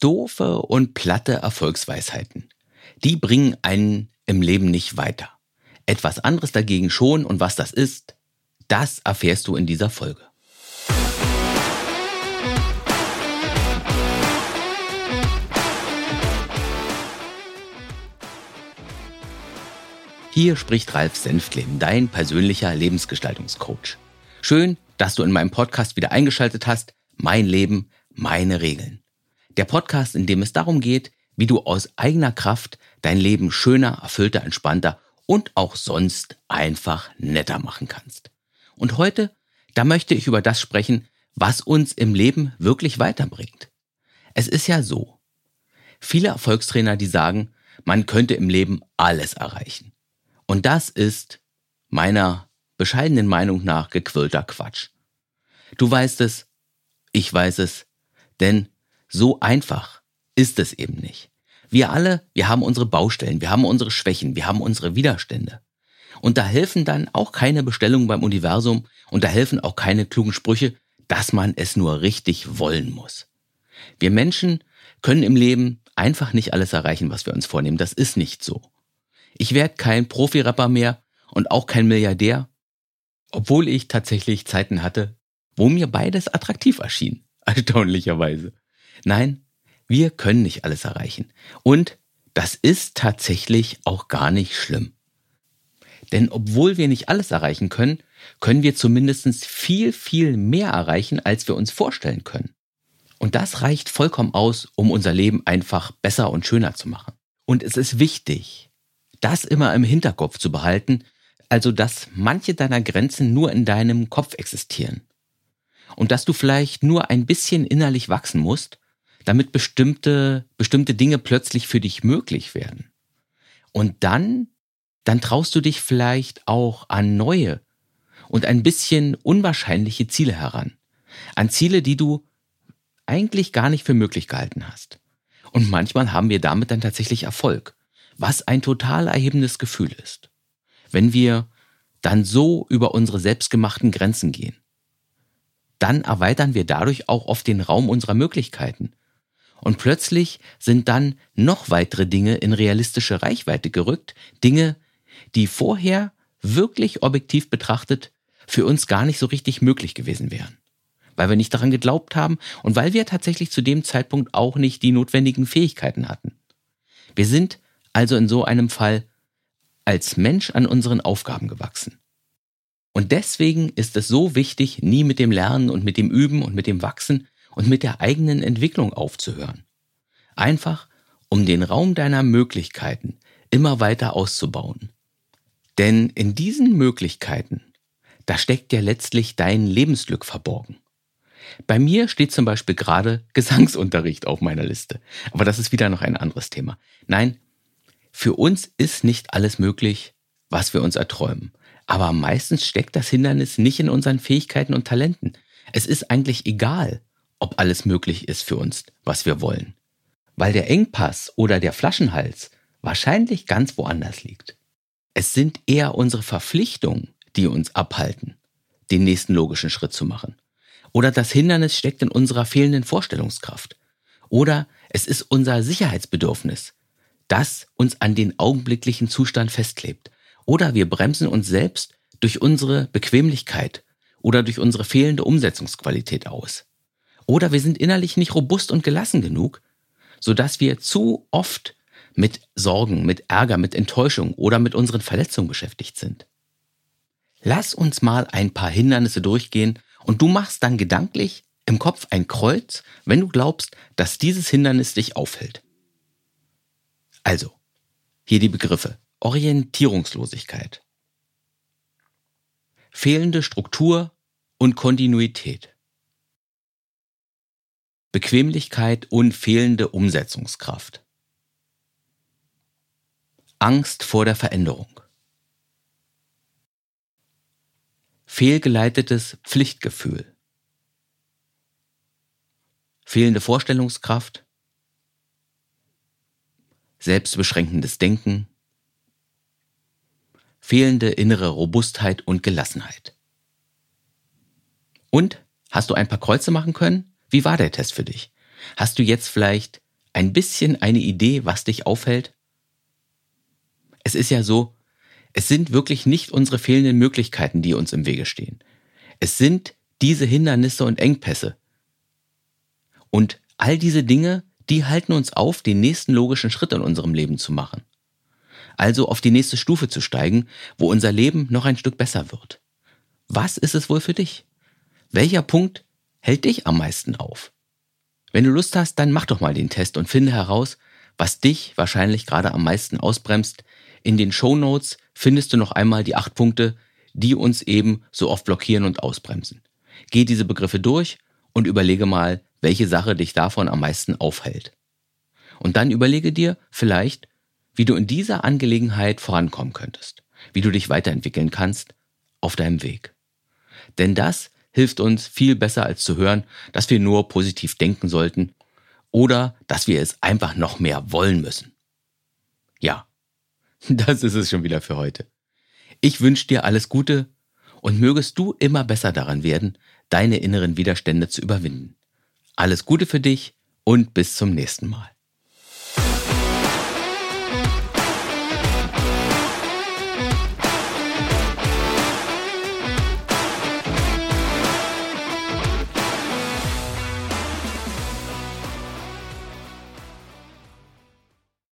Doofe und platte Erfolgsweisheiten. Die bringen einen im Leben nicht weiter. Etwas anderes dagegen schon und was das ist, das erfährst du in dieser Folge. Hier spricht Ralf Senftleben, dein persönlicher Lebensgestaltungscoach. Schön, dass du in meinem Podcast wieder eingeschaltet hast. Mein Leben, meine Regeln. Der Podcast, in dem es darum geht, wie du aus eigener Kraft dein Leben schöner, erfüllter, entspannter und auch sonst einfach netter machen kannst. Und heute, da möchte ich über das sprechen, was uns im Leben wirklich weiterbringt. Es ist ja so. Viele Erfolgstrainer, die sagen, man könnte im Leben alles erreichen. Und das ist meiner bescheidenen Meinung nach gequillter Quatsch. Du weißt es, ich weiß es, denn so einfach ist es eben nicht. Wir alle, wir haben unsere Baustellen, wir haben unsere Schwächen, wir haben unsere Widerstände. Und da helfen dann auch keine Bestellungen beim Universum und da helfen auch keine klugen Sprüche, dass man es nur richtig wollen muss. Wir Menschen können im Leben einfach nicht alles erreichen, was wir uns vornehmen. Das ist nicht so. Ich werde kein Profi-Rapper mehr und auch kein Milliardär, obwohl ich tatsächlich Zeiten hatte, wo mir beides attraktiv erschien, erstaunlicherweise. Nein, wir können nicht alles erreichen. Und das ist tatsächlich auch gar nicht schlimm. Denn obwohl wir nicht alles erreichen können, können wir zumindest viel, viel mehr erreichen, als wir uns vorstellen können. Und das reicht vollkommen aus, um unser Leben einfach besser und schöner zu machen. Und es ist wichtig, das immer im Hinterkopf zu behalten, also dass manche deiner Grenzen nur in deinem Kopf existieren. Und dass du vielleicht nur ein bisschen innerlich wachsen musst, damit bestimmte, bestimmte Dinge plötzlich für dich möglich werden. Und dann, dann traust du dich vielleicht auch an neue und ein bisschen unwahrscheinliche Ziele heran. An Ziele, die du eigentlich gar nicht für möglich gehalten hast. Und manchmal haben wir damit dann tatsächlich Erfolg was ein total erhebendes Gefühl ist, wenn wir dann so über unsere selbstgemachten Grenzen gehen. Dann erweitern wir dadurch auch oft den Raum unserer Möglichkeiten. Und plötzlich sind dann noch weitere Dinge in realistische Reichweite gerückt, Dinge, die vorher wirklich objektiv betrachtet für uns gar nicht so richtig möglich gewesen wären. Weil wir nicht daran geglaubt haben und weil wir tatsächlich zu dem Zeitpunkt auch nicht die notwendigen Fähigkeiten hatten. Wir sind also in so einem Fall als Mensch an unseren Aufgaben gewachsen. Und deswegen ist es so wichtig, nie mit dem Lernen und mit dem Üben und mit dem Wachsen und mit der eigenen Entwicklung aufzuhören. Einfach, um den Raum deiner Möglichkeiten immer weiter auszubauen. Denn in diesen Möglichkeiten, da steckt ja letztlich dein Lebensglück verborgen. Bei mir steht zum Beispiel gerade Gesangsunterricht auf meiner Liste. Aber das ist wieder noch ein anderes Thema. Nein, für uns ist nicht alles möglich, was wir uns erträumen. Aber meistens steckt das Hindernis nicht in unseren Fähigkeiten und Talenten. Es ist eigentlich egal, ob alles möglich ist für uns, was wir wollen. Weil der Engpass oder der Flaschenhals wahrscheinlich ganz woanders liegt. Es sind eher unsere Verpflichtungen, die uns abhalten, den nächsten logischen Schritt zu machen. Oder das Hindernis steckt in unserer fehlenden Vorstellungskraft. Oder es ist unser Sicherheitsbedürfnis, das uns an den augenblicklichen Zustand festklebt. Oder wir bremsen uns selbst durch unsere Bequemlichkeit oder durch unsere fehlende Umsetzungsqualität aus. Oder wir sind innerlich nicht robust und gelassen genug, sodass wir zu oft mit Sorgen, mit Ärger, mit Enttäuschung oder mit unseren Verletzungen beschäftigt sind. Lass uns mal ein paar Hindernisse durchgehen und du machst dann gedanklich im Kopf ein Kreuz, wenn du glaubst, dass dieses Hindernis dich aufhält. Also, hier die Begriffe. Orientierungslosigkeit. Fehlende Struktur und Kontinuität. Bequemlichkeit und fehlende Umsetzungskraft. Angst vor der Veränderung. Fehlgeleitetes Pflichtgefühl. Fehlende Vorstellungskraft selbstbeschränkendes Denken, fehlende innere Robustheit und Gelassenheit. Und hast du ein paar Kreuze machen können? Wie war der Test für dich? Hast du jetzt vielleicht ein bisschen eine Idee, was dich aufhält? Es ist ja so, es sind wirklich nicht unsere fehlenden Möglichkeiten, die uns im Wege stehen. Es sind diese Hindernisse und Engpässe. Und all diese Dinge, die halten uns auf, den nächsten logischen Schritt in unserem Leben zu machen. Also auf die nächste Stufe zu steigen, wo unser Leben noch ein Stück besser wird. Was ist es wohl für dich? Welcher Punkt hält dich am meisten auf? Wenn du Lust hast, dann mach doch mal den Test und finde heraus, was dich wahrscheinlich gerade am meisten ausbremst. In den Show Notes findest du noch einmal die acht Punkte, die uns eben so oft blockieren und ausbremsen. Geh diese Begriffe durch und überlege mal, welche Sache dich davon am meisten aufhält. Und dann überlege dir vielleicht, wie du in dieser Angelegenheit vorankommen könntest, wie du dich weiterentwickeln kannst auf deinem Weg. Denn das hilft uns viel besser als zu hören, dass wir nur positiv denken sollten oder dass wir es einfach noch mehr wollen müssen. Ja, das ist es schon wieder für heute. Ich wünsche dir alles Gute und mögest du immer besser daran werden, deine inneren Widerstände zu überwinden. Alles Gute für dich und bis zum nächsten Mal.